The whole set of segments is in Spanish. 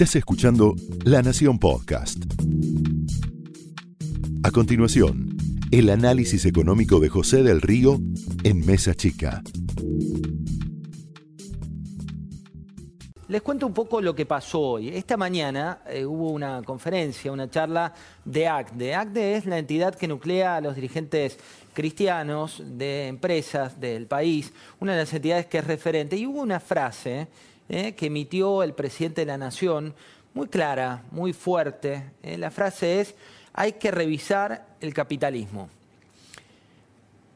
Estás escuchando La Nación Podcast. A continuación, el análisis económico de José del Río en Mesa Chica. Les cuento un poco lo que pasó hoy. Esta mañana eh, hubo una conferencia, una charla de ACDE. ACDE es la entidad que nuclea a los dirigentes cristianos de empresas del país, una de las entidades que es referente. Y hubo una frase eh, que emitió el presidente de la Nación, muy clara, muy fuerte. Eh, la frase es, hay que revisar el capitalismo.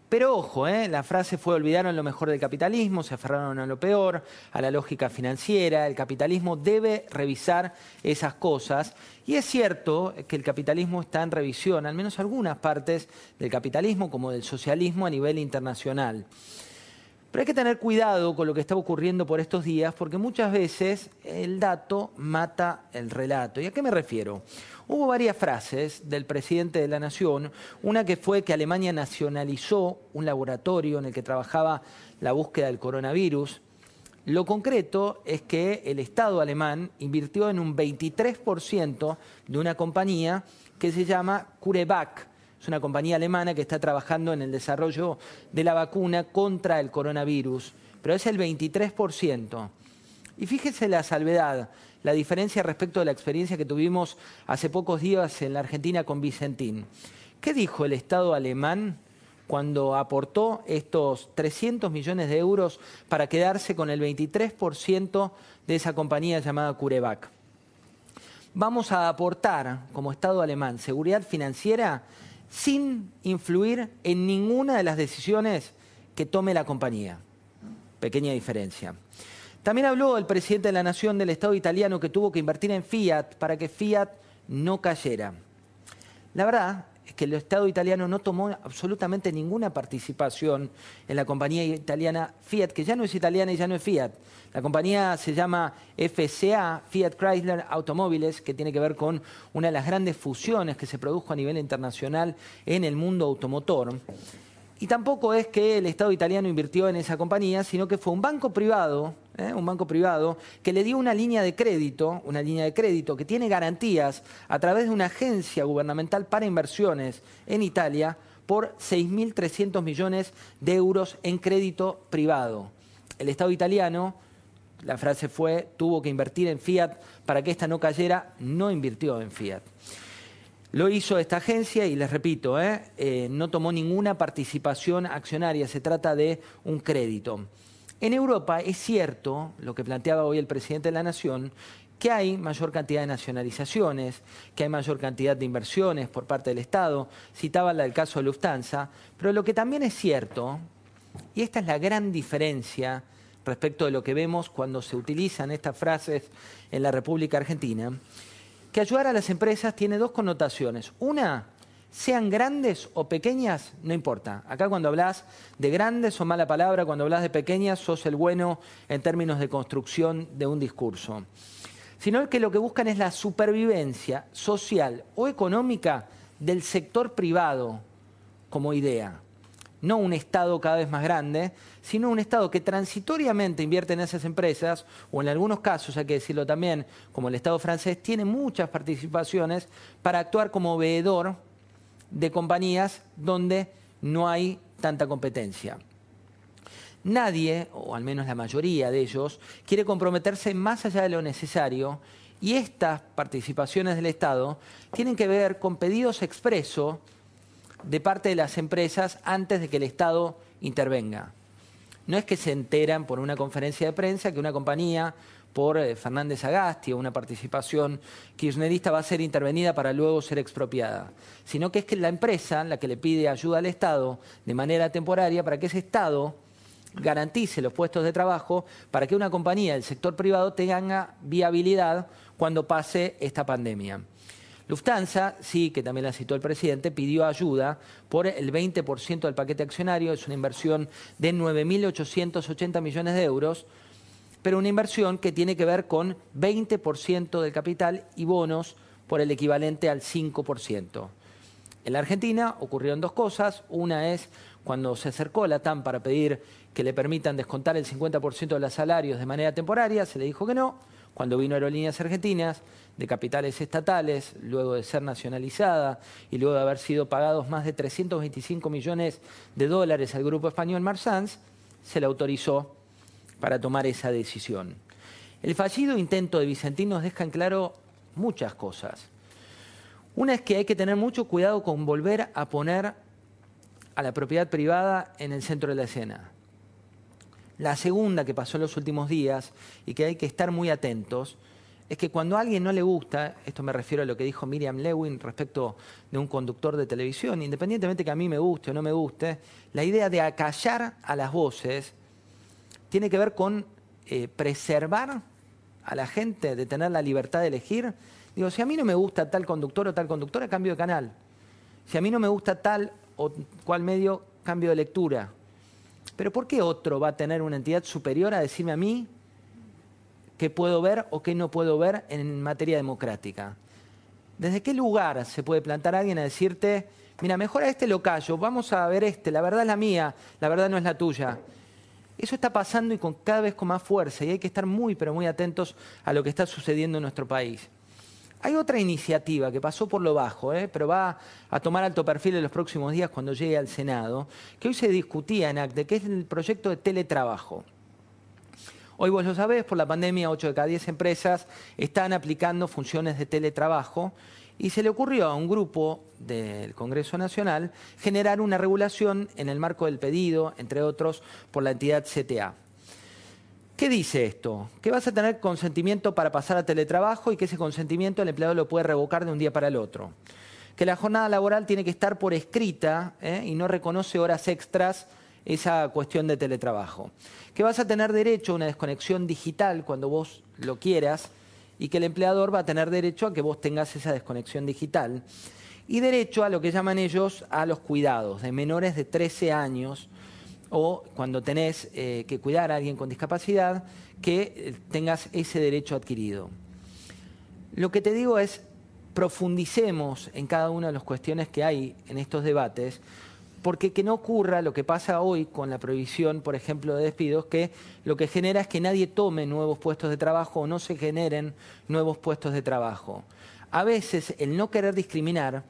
Pero ojo, ¿eh? la frase fue olvidaron lo mejor del capitalismo, se aferraron a lo peor, a la lógica financiera, el capitalismo debe revisar esas cosas. Y es cierto que el capitalismo está en revisión, al menos algunas partes del capitalismo como del socialismo a nivel internacional. Pero hay que tener cuidado con lo que está ocurriendo por estos días, porque muchas veces el dato mata el relato. ¿Y a qué me refiero? Hubo varias frases del presidente de la Nación, una que fue que Alemania nacionalizó un laboratorio en el que trabajaba la búsqueda del coronavirus. Lo concreto es que el Estado alemán invirtió en un 23% de una compañía que se llama CureVac, es una compañía alemana que está trabajando en el desarrollo de la vacuna contra el coronavirus, pero es el 23%. Y fíjese la salvedad, la diferencia respecto de la experiencia que tuvimos hace pocos días en la Argentina con Vicentín. ¿Qué dijo el Estado alemán cuando aportó estos 300 millones de euros para quedarse con el 23% de esa compañía llamada CureVac? Vamos a aportar como Estado alemán seguridad financiera sin influir en ninguna de las decisiones que tome la compañía. Pequeña diferencia. También habló el presidente de la Nación del Estado italiano que tuvo que invertir en Fiat para que Fiat no cayera. La verdad es que el Estado italiano no tomó absolutamente ninguna participación en la compañía italiana Fiat, que ya no es italiana y ya no es Fiat. La compañía se llama FCA, Fiat Chrysler Automóviles, que tiene que ver con una de las grandes fusiones que se produjo a nivel internacional en el mundo automotor. Y tampoco es que el Estado italiano invirtió en esa compañía, sino que fue un banco privado, ¿eh? un banco privado, que le dio una línea de crédito, una línea de crédito que tiene garantías a través de una agencia gubernamental para inversiones en Italia por 6.300 millones de euros en crédito privado. El Estado italiano, la frase fue, tuvo que invertir en Fiat para que esta no cayera, no invirtió en Fiat. Lo hizo esta agencia y les repito, ¿eh? Eh, no tomó ninguna participación accionaria, se trata de un crédito. En Europa es cierto, lo que planteaba hoy el presidente de la Nación, que hay mayor cantidad de nacionalizaciones, que hay mayor cantidad de inversiones por parte del Estado, citaba el caso de Lufthansa, pero lo que también es cierto, y esta es la gran diferencia respecto de lo que vemos cuando se utilizan estas frases en la República Argentina, que ayudar a las empresas tiene dos connotaciones. Una, sean grandes o pequeñas, no importa. Acá cuando hablas de grandes o mala palabra, cuando hablas de pequeñas, sos el bueno en términos de construcción de un discurso. Sino que lo que buscan es la supervivencia social o económica del sector privado como idea no un Estado cada vez más grande, sino un Estado que transitoriamente invierte en esas empresas, o en algunos casos, hay que decirlo también, como el Estado francés, tiene muchas participaciones para actuar como veedor de compañías donde no hay tanta competencia. Nadie, o al menos la mayoría de ellos, quiere comprometerse más allá de lo necesario y estas participaciones del Estado tienen que ver con pedidos expresos de parte de las empresas antes de que el Estado intervenga. No es que se enteran por una conferencia de prensa que una compañía por eh, Fernández Agasti una participación kirchnerista va a ser intervenida para luego ser expropiada, sino que es que la empresa la que le pide ayuda al Estado de manera temporaria para que ese Estado garantice los puestos de trabajo para que una compañía del sector privado tenga viabilidad cuando pase esta pandemia. Lufthansa, sí, que también la citó el presidente, pidió ayuda por el 20% del paquete accionario, es una inversión de 9.880 millones de euros, pero una inversión que tiene que ver con 20% del capital y bonos por el equivalente al 5%. En la Argentina ocurrieron dos cosas. Una es cuando se acercó la TAM para pedir que le permitan descontar el 50% de los salarios de manera temporaria, se le dijo que no. cuando vino Aerolíneas Argentinas, de capitales estatales, luego de ser nacionalizada y luego de haber sido pagados más de 325 millones de dólares al grupo español Marsans, se le autorizó para tomar esa decisión. El fallido intento de Vicentín nos deja en claro muchas cosas. Una es que hay que tener mucho cuidado con volver a poner a la propiedad privada en el centro de la escena. La segunda que pasó en los últimos días y que hay que estar muy atentos es que cuando a alguien no le gusta, esto me refiero a lo que dijo Miriam Lewin respecto de un conductor de televisión, independientemente que a mí me guste o no me guste, la idea de acallar a las voces tiene que ver con eh, preservar a la gente, de tener la libertad de elegir. Digo, si a mí no me gusta tal conductor o tal conductora, cambio de canal. Si a mí no me gusta tal o cual medio, cambio de lectura. Pero ¿por qué otro va a tener una entidad superior a decirme a mí qué puedo ver o qué no puedo ver en materia democrática? ¿Desde qué lugar se puede plantar alguien a decirte, mira, mejor a este lo callo, vamos a ver este, la verdad es la mía, la verdad no es la tuya? Eso está pasando y con cada vez con más fuerza y hay que estar muy, pero muy atentos a lo que está sucediendo en nuestro país. Hay otra iniciativa que pasó por lo bajo, ¿eh? pero va a tomar alto perfil en los próximos días cuando llegue al Senado, que hoy se discutía en ACTE, que es el proyecto de teletrabajo. Hoy vos lo sabés, por la pandemia 8 de cada 10 empresas están aplicando funciones de teletrabajo y se le ocurrió a un grupo del Congreso Nacional generar una regulación en el marco del pedido, entre otros, por la entidad CTA. ¿Qué dice esto? Que vas a tener consentimiento para pasar a teletrabajo y que ese consentimiento el empleado lo puede revocar de un día para el otro. Que la jornada laboral tiene que estar por escrita ¿eh? y no reconoce horas extras esa cuestión de teletrabajo. Que vas a tener derecho a una desconexión digital cuando vos lo quieras y que el empleador va a tener derecho a que vos tengas esa desconexión digital. Y derecho a lo que llaman ellos a los cuidados de menores de 13 años o cuando tenés eh, que cuidar a alguien con discapacidad, que eh, tengas ese derecho adquirido. Lo que te digo es, profundicemos en cada una de las cuestiones que hay en estos debates, porque que no ocurra lo que pasa hoy con la prohibición, por ejemplo, de despidos, que lo que genera es que nadie tome nuevos puestos de trabajo o no se generen nuevos puestos de trabajo. A veces el no querer discriminar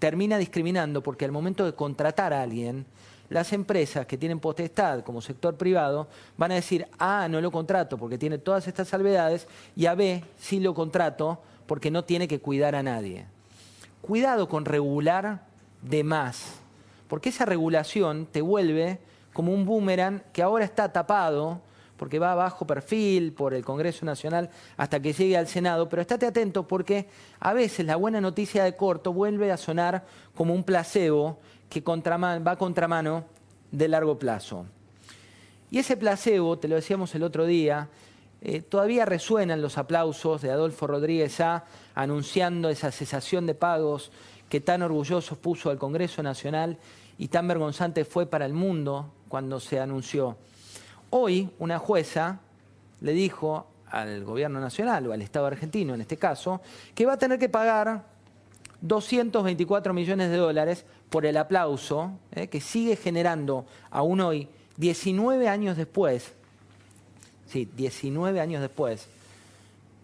termina discriminando porque al momento de contratar a alguien, las empresas que tienen potestad como sector privado van a decir, A, no lo contrato porque tiene todas estas salvedades, y a B, sí lo contrato porque no tiene que cuidar a nadie. Cuidado con regular de más, porque esa regulación te vuelve como un boomerang que ahora está tapado, porque va a bajo perfil por el Congreso Nacional hasta que llegue al Senado, pero estate atento porque a veces la buena noticia de corto vuelve a sonar como un placebo que va contramano de largo plazo. Y ese placebo, te lo decíamos el otro día, eh, todavía resuenan los aplausos de Adolfo Rodríguez A anunciando esa cesación de pagos que tan orgulloso puso al Congreso Nacional y tan vergonzante fue para el mundo cuando se anunció. Hoy una jueza le dijo al gobierno nacional o al Estado argentino en este caso que va a tener que pagar 224 millones de dólares por el aplauso eh, que sigue generando aún hoy, 19 años después, sí, 19 años después,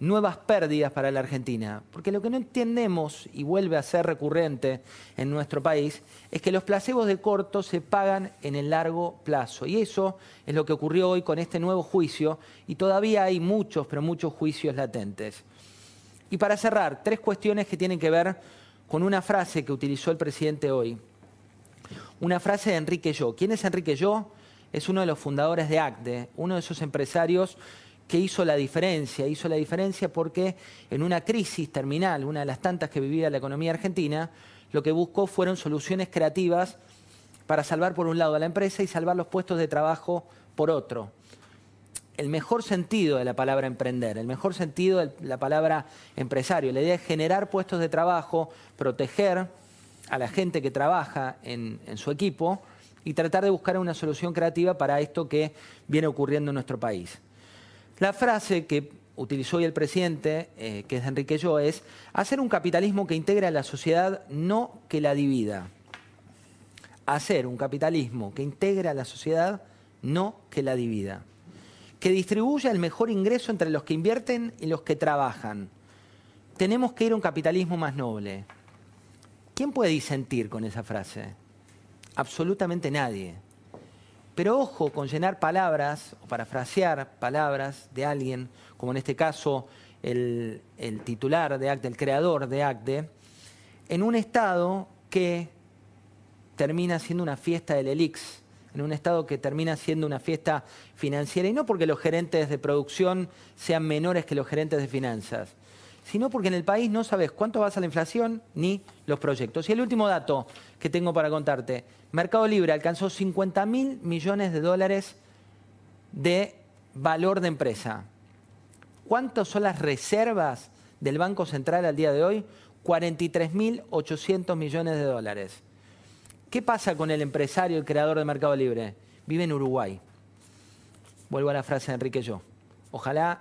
nuevas pérdidas para la Argentina. Porque lo que no entendemos, y vuelve a ser recurrente en nuestro país, es que los placebos de corto se pagan en el largo plazo. Y eso es lo que ocurrió hoy con este nuevo juicio, y todavía hay muchos, pero muchos juicios latentes. Y para cerrar, tres cuestiones que tienen que ver con una frase que utilizó el presidente hoy. Una frase de Enrique Yo. ¿Quién es Enrique Yo? Es uno de los fundadores de ACDE, uno de esos empresarios que hizo la diferencia. Hizo la diferencia porque en una crisis terminal, una de las tantas que vivía la economía argentina, lo que buscó fueron soluciones creativas para salvar por un lado a la empresa y salvar los puestos de trabajo por otro el mejor sentido de la palabra emprender, el mejor sentido de la palabra empresario. La idea es generar puestos de trabajo, proteger a la gente que trabaja en, su equipo y tratar de buscar una solución creativa para esto que viene ocurriendo en nuestro país. La frase que utilizó hoy el presidente, eh, que es Enrique Yo, es hacer un capitalismo que integre a la sociedad, no que la divida. Hacer un capitalismo que integre a la sociedad, no que la divida. que distribuya el mejor ingreso entre los que invierten y los que trabajan. Tenemos que ir a un capitalismo más noble. ¿Quién puede disentir con esa frase? Absolutamente nadie. Pero ojo con llenar palabras o parafrasear palabras de alguien, como en este caso el, titular de ACDE, el creador de ACDE, en un estado que termina siendo una fiesta del ELIX, en un estado que termina siendo una fiesta financiera, y no porque los gerentes de producción sean menores que los gerentes de finanzas, sino porque en el país no sabes cuánto va a la inflación ni los proyectos. Y el último dato que tengo para contarte, Mercado Libre alcanzó 50 mil millones de dólares de valor de empresa. ¿Cuántas son las reservas del Banco Central al día de hoy? 43.800 millones de dólares. ¿Qué pasa con el empresario, el creador de Mercado Libre? Vive en Uruguay. Vuelvo a la frase de Enrique Yo. Ojalá